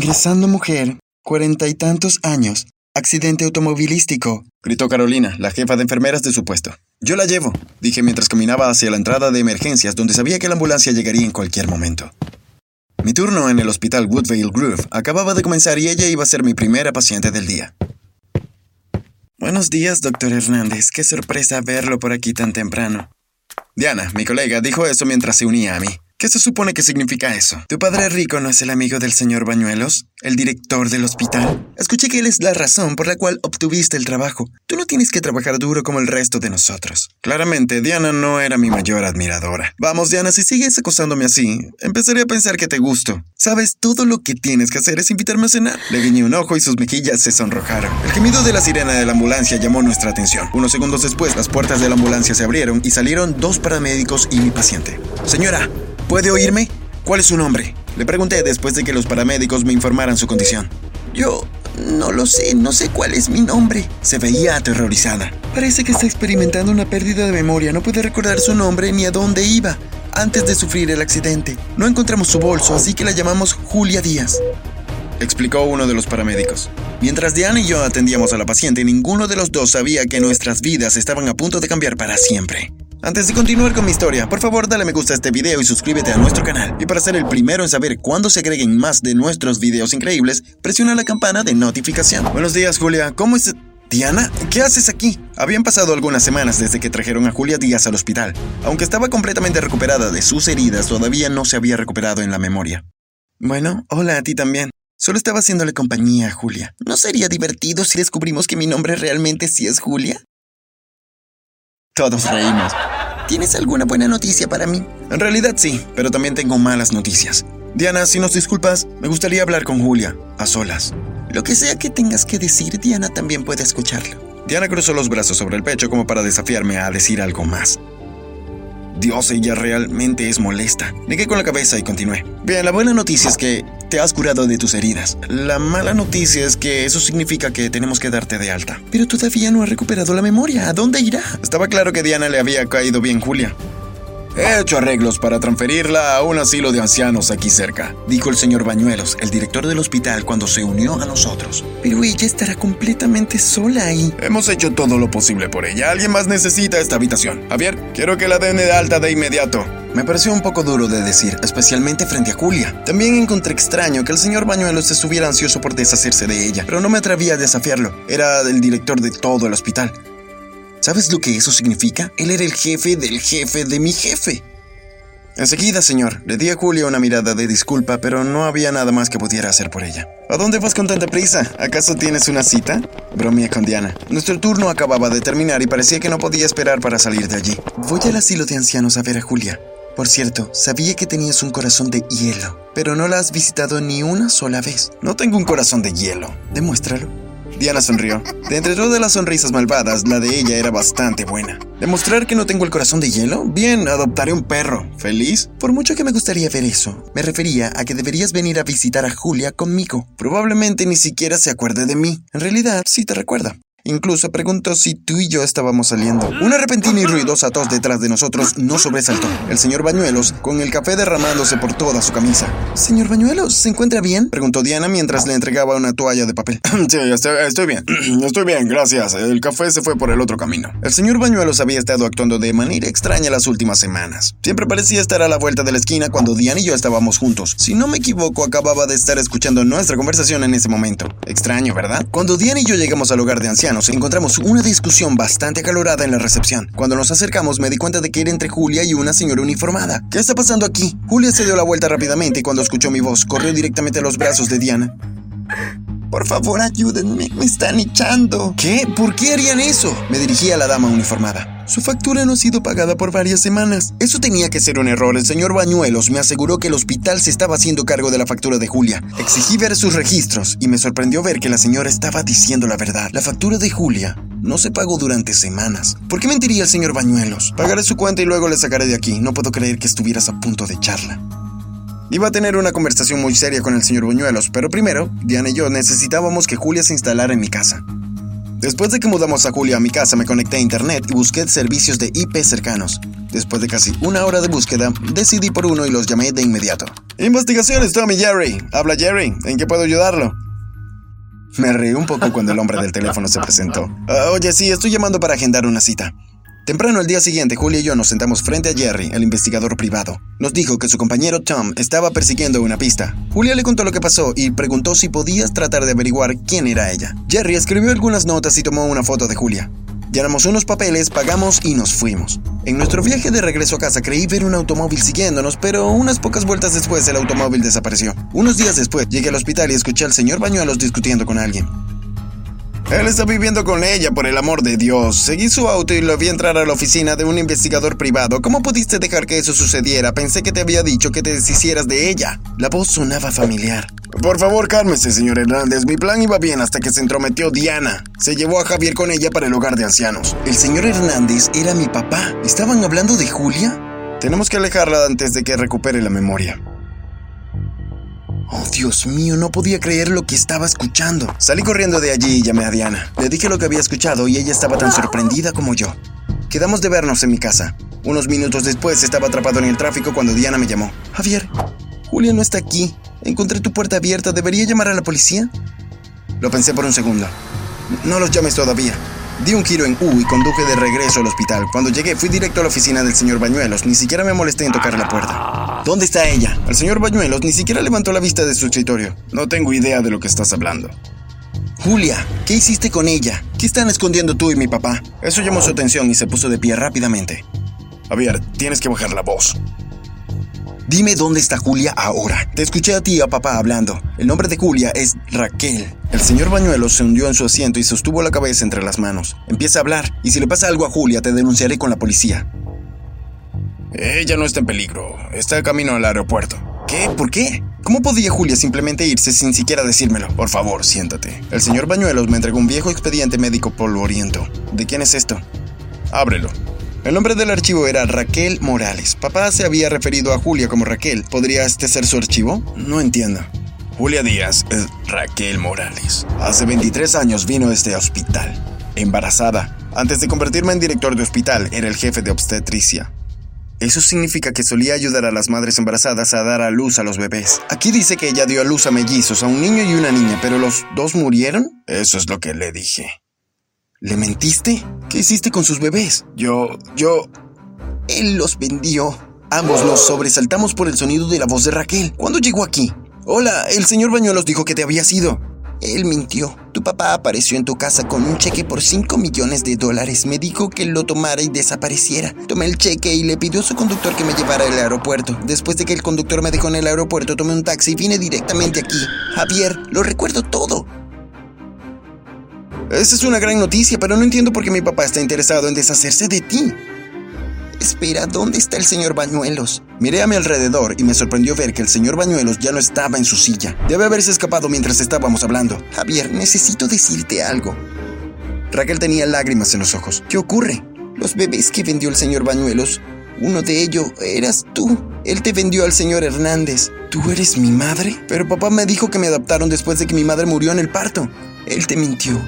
Ingresando mujer, cuarenta y tantos años, accidente automovilístico, gritó Carolina, la jefa de enfermeras de su puesto. Yo la llevo, dije mientras caminaba hacia la entrada de emergencias donde sabía que la ambulancia llegaría en cualquier momento. Mi turno en el hospital Woodvale Grove acababa de comenzar y ella iba a ser mi primera paciente del día. Buenos días, doctor Hernández. Qué sorpresa verlo por aquí tan temprano. Diana, mi colega, dijo eso mientras se unía a mí. ¿Qué se supone que significa eso? ¿Tu padre rico no es el amigo del señor Bañuelos? ¿El director del hospital? Escuché que él es la razón por la cual obtuviste el trabajo. Tú no tienes que trabajar duro como el resto de nosotros. Claramente, Diana no era mi mayor admiradora. Vamos, Diana, si sigues acosándome así, empezaré a pensar que te gusto. Sabes, todo lo que tienes que hacer es invitarme a cenar. Le guiñé un ojo y sus mejillas se sonrojaron. El gemido de la sirena de la ambulancia llamó nuestra atención. Unos segundos después, las puertas de la ambulancia se abrieron y salieron dos paramédicos y mi paciente. Señora, ¿Puede oírme? ¿Cuál es su nombre? Le pregunté después de que los paramédicos me informaran su condición. Yo no lo sé, no sé cuál es mi nombre. Se veía aterrorizada. Parece que está experimentando una pérdida de memoria. No puede recordar su nombre ni a dónde iba antes de sufrir el accidente. No encontramos su bolso, así que la llamamos Julia Díaz. Explicó uno de los paramédicos. Mientras Diana y yo atendíamos a la paciente, ninguno de los dos sabía que nuestras vidas estaban a punto de cambiar para siempre. Antes de continuar con mi historia, por favor dale me gusta a este video y suscríbete a nuestro canal. Y para ser el primero en saber cuándo se agreguen más de nuestros videos increíbles, presiona la campana de notificación. Buenos días, Julia. ¿Cómo es? Diana, ¿qué haces aquí? Habían pasado algunas semanas desde que trajeron a Julia Díaz al hospital. Aunque estaba completamente recuperada de sus heridas, todavía no se había recuperado en la memoria. Bueno, hola a ti también. Solo estaba haciéndole compañía a Julia. ¿No sería divertido si descubrimos que mi nombre realmente sí es Julia? Todos reímos. ¿Tienes alguna buena noticia para mí? En realidad sí, pero también tengo malas noticias. Diana, si nos disculpas, me gustaría hablar con Julia, a solas. Lo que sea que tengas que decir, Diana también puede escucharlo. Diana cruzó los brazos sobre el pecho como para desafiarme a decir algo más. Dios, ella realmente es molesta. Negué con la cabeza y continué. Bien, la buena noticia es que te has curado de tus heridas. La mala noticia es que eso significa que tenemos que darte de alta. Pero todavía no ha recuperado la memoria. ¿A dónde irá? Estaba claro que Diana le había caído bien Julia. He hecho arreglos para transferirla a un asilo de ancianos aquí cerca, dijo el señor Bañuelos, el director del hospital, cuando se unió a nosotros. Pero ella estará completamente sola ahí. Hemos hecho todo lo posible por ella. Alguien más necesita esta habitación. Javier, quiero que la den de alta de inmediato. Me pareció un poco duro de decir, especialmente frente a Julia. También encontré extraño que el señor Bañuelos estuviera ansioso por deshacerse de ella, pero no me atrevía a desafiarlo. Era el director de todo el hospital. ¿Sabes lo que eso significa? Él era el jefe del jefe de mi jefe. Enseguida, señor, le di a Julia una mirada de disculpa, pero no había nada más que pudiera hacer por ella. ¿A dónde vas con tanta prisa? ¿Acaso tienes una cita? Bromeé con Diana. Nuestro turno acababa de terminar y parecía que no podía esperar para salir de allí. Voy al asilo de ancianos a ver a Julia. Por cierto, sabía que tenías un corazón de hielo, pero no la has visitado ni una sola vez. No tengo un corazón de hielo. Demuéstralo. Diana sonrió. De entre todas las sonrisas malvadas, la de ella era bastante buena. ¿Demostrar que no tengo el corazón de hielo? Bien, adoptaré un perro. ¿Feliz? Por mucho que me gustaría ver eso, me refería a que deberías venir a visitar a Julia conmigo. Probablemente ni siquiera se acuerde de mí. En realidad, sí te recuerda. Incluso preguntó si tú y yo estábamos saliendo. Una repentina y ruidosa tos detrás de nosotros no sobresaltó. El señor Bañuelos, con el café derramándose por toda su camisa. ¿Señor Bañuelos, se encuentra bien? Preguntó Diana mientras le entregaba una toalla de papel. sí, estoy, bien. estoy bien, gracias. El café se fue por el otro camino. El señor Bañuelos había estado actuando de manera extraña las últimas semanas. Siempre parecía estar a la vuelta de la esquina cuando Diana y yo estábamos juntos. Si no me equivoco, acababa de estar escuchando nuestra conversación en ese momento. Extraño, ¿verdad? Cuando Diana y yo llegamos al hogar de ancianos, encontramos una discusión bastante acalorada en la recepción. Cuando nos acercamos me di cuenta de que era entre Julia y una señora uniformada. ¿Qué está pasando aquí? Julia se dio la vuelta rápidamente y cuando escuchó mi voz corrió directamente a los brazos de Diana. Por favor, ayúdenme, me están echando. ¿Qué? ¿Por qué harían eso? Me dirigí a la dama uniformada. Su factura no ha sido pagada por varias semanas. Eso tenía que ser un error. El señor Bañuelos me aseguró que el hospital se estaba haciendo cargo de la factura de Julia. Exigí ver sus registros y me sorprendió ver que la señora estaba diciendo la verdad. La factura de Julia no se pagó durante semanas. ¿Por qué mentiría el señor Bañuelos? Pagaré su cuenta y luego le sacaré de aquí. No puedo creer que estuvieras a punto de echarla. Iba a tener una conversación muy seria con el señor Buñuelos, pero primero, Diana y yo necesitábamos que Julia se instalara en mi casa. Después de que mudamos a Julia a mi casa, me conecté a internet y busqué servicios de IP cercanos. Después de casi una hora de búsqueda, decidí por uno y los llamé de inmediato. Investigaciones, Tommy Jerry. Habla Jerry. ¿En qué puedo ayudarlo? Me reí un poco cuando el hombre del teléfono se presentó. Ah, oye, sí, estoy llamando para agendar una cita. Temprano el día siguiente, Julia y yo nos sentamos frente a Jerry, el investigador privado. Nos dijo que su compañero Tom estaba persiguiendo una pista. Julia le contó lo que pasó y preguntó si podías tratar de averiguar quién era ella. Jerry escribió algunas notas y tomó una foto de Julia. Llenamos unos papeles, pagamos y nos fuimos. En nuestro viaje de regreso a casa creí ver un automóvil siguiéndonos, pero unas pocas vueltas después el automóvil desapareció. Unos días después llegué al hospital y escuché al señor Bañuelos discutiendo con alguien. Él está viviendo con ella, por el amor de Dios. Seguí su auto y lo vi entrar a la oficina de un investigador privado. ¿Cómo pudiste dejar que eso sucediera? Pensé que te había dicho que te deshicieras de ella. La voz sonaba familiar. Por favor, cálmese, señor Hernández. Mi plan iba bien hasta que se entrometió Diana. Se llevó a Javier con ella para el hogar de ancianos. El señor Hernández era mi papá. ¿Estaban hablando de Julia? Tenemos que alejarla antes de que recupere la memoria. Oh, Dios mío, no podía creer lo que estaba escuchando. Salí corriendo de allí y llamé a Diana. Le dije lo que había escuchado y ella estaba tan sorprendida como yo. Quedamos de vernos en mi casa. Unos minutos después estaba atrapado en el tráfico cuando Diana me llamó. Javier, Julia no está aquí. Encontré tu puerta abierta. ¿Debería llamar a la policía? Lo pensé por un segundo. No los llames todavía. Di un giro en U y conduje de regreso al hospital. Cuando llegué, fui directo a la oficina del señor Bañuelos. Ni siquiera me molesté en tocar la puerta. ¿Dónde está ella? El señor Bañuelos ni siquiera levantó la vista de su escritorio. No tengo idea de lo que estás hablando. Julia, ¿qué hiciste con ella? ¿Qué están escondiendo tú y mi papá? Eso llamó su atención y se puso de pie rápidamente. Javier, tienes que bajar la voz. Dime dónde está Julia ahora. Te escuché a ti y a papá hablando. El nombre de Julia es Raquel. El señor Bañuelos se hundió en su asiento y sostuvo la cabeza entre las manos. Empieza a hablar, y si le pasa algo a Julia, te denunciaré con la policía. Ella no está en peligro. Está camino al aeropuerto. ¿Qué? ¿Por qué? ¿Cómo podía Julia simplemente irse sin siquiera decírmelo? Por favor, siéntate. El señor Bañuelos me entregó un viejo expediente médico polvoriento. ¿De quién es esto? Ábrelo. El nombre del archivo era Raquel Morales. Papá se había referido a Julia como Raquel. ¿Podría este ser su archivo? No entiendo. Julia Díaz es Raquel Morales. Hace 23 años vino a este hospital. Embarazada. Antes de convertirme en director de hospital, era el jefe de obstetricia. Eso significa que solía ayudar a las madres embarazadas a dar a luz a los bebés. Aquí dice que ella dio a luz a mellizos, a un niño y una niña, pero los dos murieron. Eso es lo que le dije. ¿Le mentiste? ¿Qué hiciste con sus bebés? Yo, yo... Él los vendió. Ambos nos sobresaltamos por el sonido de la voz de Raquel. ¿Cuándo llegó aquí? Hola, el señor Bañuelos dijo que te habías ido. Él mintió. Tu papá apareció en tu casa con un cheque por 5 millones de dólares. Me dijo que lo tomara y desapareciera. Tomé el cheque y le pidió a su conductor que me llevara al aeropuerto. Después de que el conductor me dejó en el aeropuerto, tomé un taxi y vine directamente aquí. Javier, lo recuerdo todo. Esa es una gran noticia, pero no entiendo por qué mi papá está interesado en deshacerse de ti. Espera, ¿dónde está el señor Bañuelos? Miré a mi alrededor y me sorprendió ver que el señor Bañuelos ya no estaba en su silla. Debe haberse escapado mientras estábamos hablando. Javier, necesito decirte algo. Raquel tenía lágrimas en los ojos. ¿Qué ocurre? Los bebés que vendió el señor Bañuelos, uno de ellos eras tú. Él te vendió al señor Hernández. ¿Tú eres mi madre? Pero papá me dijo que me adoptaron después de que mi madre murió en el parto. Él te mintió.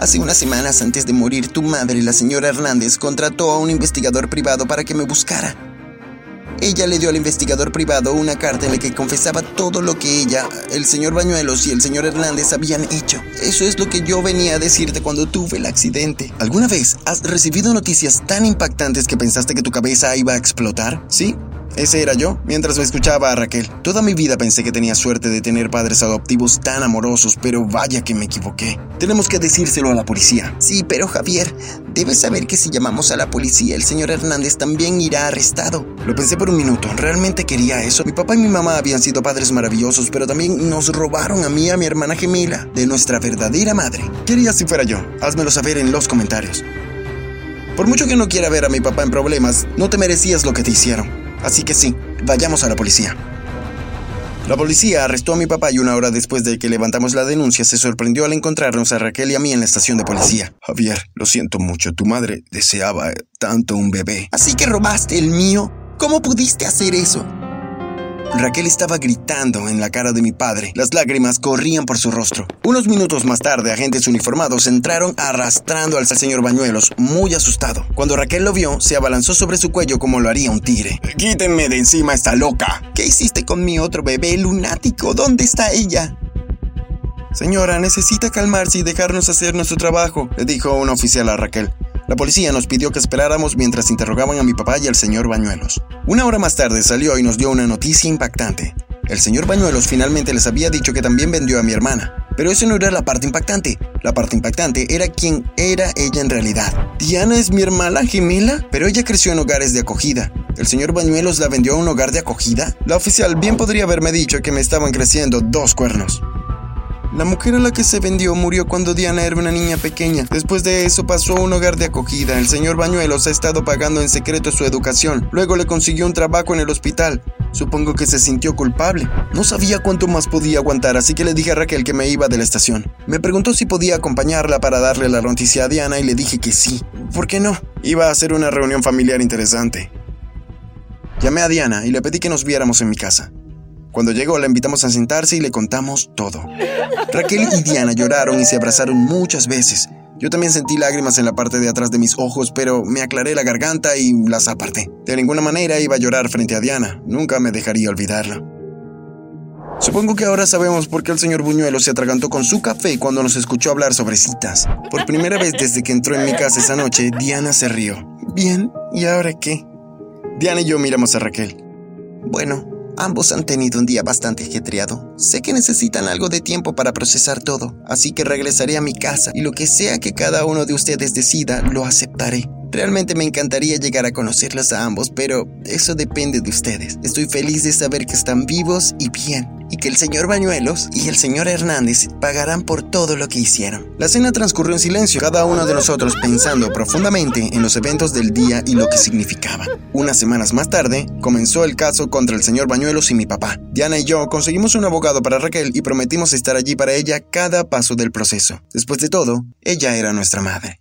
Hace unas semanas antes de morir, tu madre, la señora Hernández, contrató a un investigador privado para que me buscara. Ella le dio al investigador privado una carta en la que confesaba todo lo que ella, el señor Bañuelos y el señor Hernández habían hecho. Eso es lo que yo venía a decirte cuando tuve el accidente. ¿Alguna vez has recibido noticias tan impactantes que pensaste que tu cabeza iba a explotar? Sí, ese era yo, mientras me escuchaba a Raquel. Toda mi vida pensé que tenía suerte de tener padres adoptivos tan amorosos, pero vaya que me equivoqué. Tenemos que decírselo a la policía. Sí, pero Javier, debes saber que si llamamos a la policía, el señor Hernández también irá arrestado. Lo pensé por un minuto, realmente quería eso. Mi papá y mi mamá habían sido padres maravillosos, pero también nos robaron a mí y a mi hermana gemela de nuestra verdadera madre. Quería si fuera yo. Házmelo saber en los comentarios. Por mucho que no quiera ver a mi papá en problemas, no te merecías lo que te hicieron. Así que sí, vayamos a la policía. La policía arrestó a mi papá y una hora después de que levantamos la denuncia se sorprendió al encontrarnos a Raquel y a mí en la estación de policía. Javier, lo siento mucho, tu madre deseaba tanto un bebé. Así que robaste el mío. ¿Cómo pudiste hacer eso? Raquel estaba gritando en la cara de mi padre. Las lágrimas corrían por su rostro. Unos minutos más tarde, agentes uniformados entraron arrastrando al señor Bañuelos, muy asustado. Cuando Raquel lo vio, se abalanzó sobre su cuello como lo haría un tigre. Quítenme de encima esta loca. ¿Qué hiciste con mi otro bebé lunático? ¿Dónde está ella? Señora, necesita calmarse y dejarnos hacer nuestro trabajo, le dijo un oficial a Raquel. La policía nos pidió que esperáramos mientras interrogaban a mi papá y al señor Bañuelos. Una hora más tarde salió y nos dio una noticia impactante. El señor Bañuelos finalmente les había dicho que también vendió a mi hermana. Pero eso no era la parte impactante. La parte impactante era quién era ella en realidad. Diana es mi hermana gemela, pero ella creció en hogares de acogida. ¿El señor Bañuelos la vendió a un hogar de acogida? La oficial bien podría haberme dicho que me estaban creciendo dos cuernos. La mujer a la que se vendió murió cuando Diana era una niña pequeña. Después de eso pasó a un hogar de acogida. El señor Bañuelos ha estado pagando en secreto su educación. Luego le consiguió un trabajo en el hospital. Supongo que se sintió culpable. No sabía cuánto más podía aguantar, así que le dije a Raquel que me iba de la estación. Me preguntó si podía acompañarla para darle la noticia a Diana y le dije que sí. ¿Por qué no? Iba a hacer una reunión familiar interesante. Llamé a Diana y le pedí que nos viéramos en mi casa. Cuando llegó la invitamos a sentarse y le contamos todo. Raquel y Diana lloraron y se abrazaron muchas veces. Yo también sentí lágrimas en la parte de atrás de mis ojos, pero me aclaré la garganta y las aparté. De ninguna manera iba a llorar frente a Diana. Nunca me dejaría olvidarla. Supongo que ahora sabemos por qué el señor Buñuelo se atragantó con su café cuando nos escuchó hablar sobre citas. Por primera vez desde que entró en mi casa esa noche, Diana se rió. Bien, ¿y ahora qué? Diana y yo miramos a Raquel. Bueno, Ambos han tenido un día bastante ajetreado. Sé que necesitan algo de tiempo para procesar todo, así que regresaré a mi casa y lo que sea que cada uno de ustedes decida, lo aceptaré. Realmente me encantaría llegar a conocerlos a ambos, pero eso depende de ustedes. Estoy feliz de saber que están vivos y bien, y que el señor Bañuelos y el señor Hernández pagarán por todo lo que hicieron. La cena transcurrió en silencio, cada uno de nosotros pensando profundamente en los eventos del día y lo que significaban. Unas semanas más tarde, comenzó el caso contra el señor Bañuelos y mi papá. Diana y yo conseguimos un abogado para Raquel y prometimos estar allí para ella cada paso del proceso. Después de todo, ella era nuestra madre.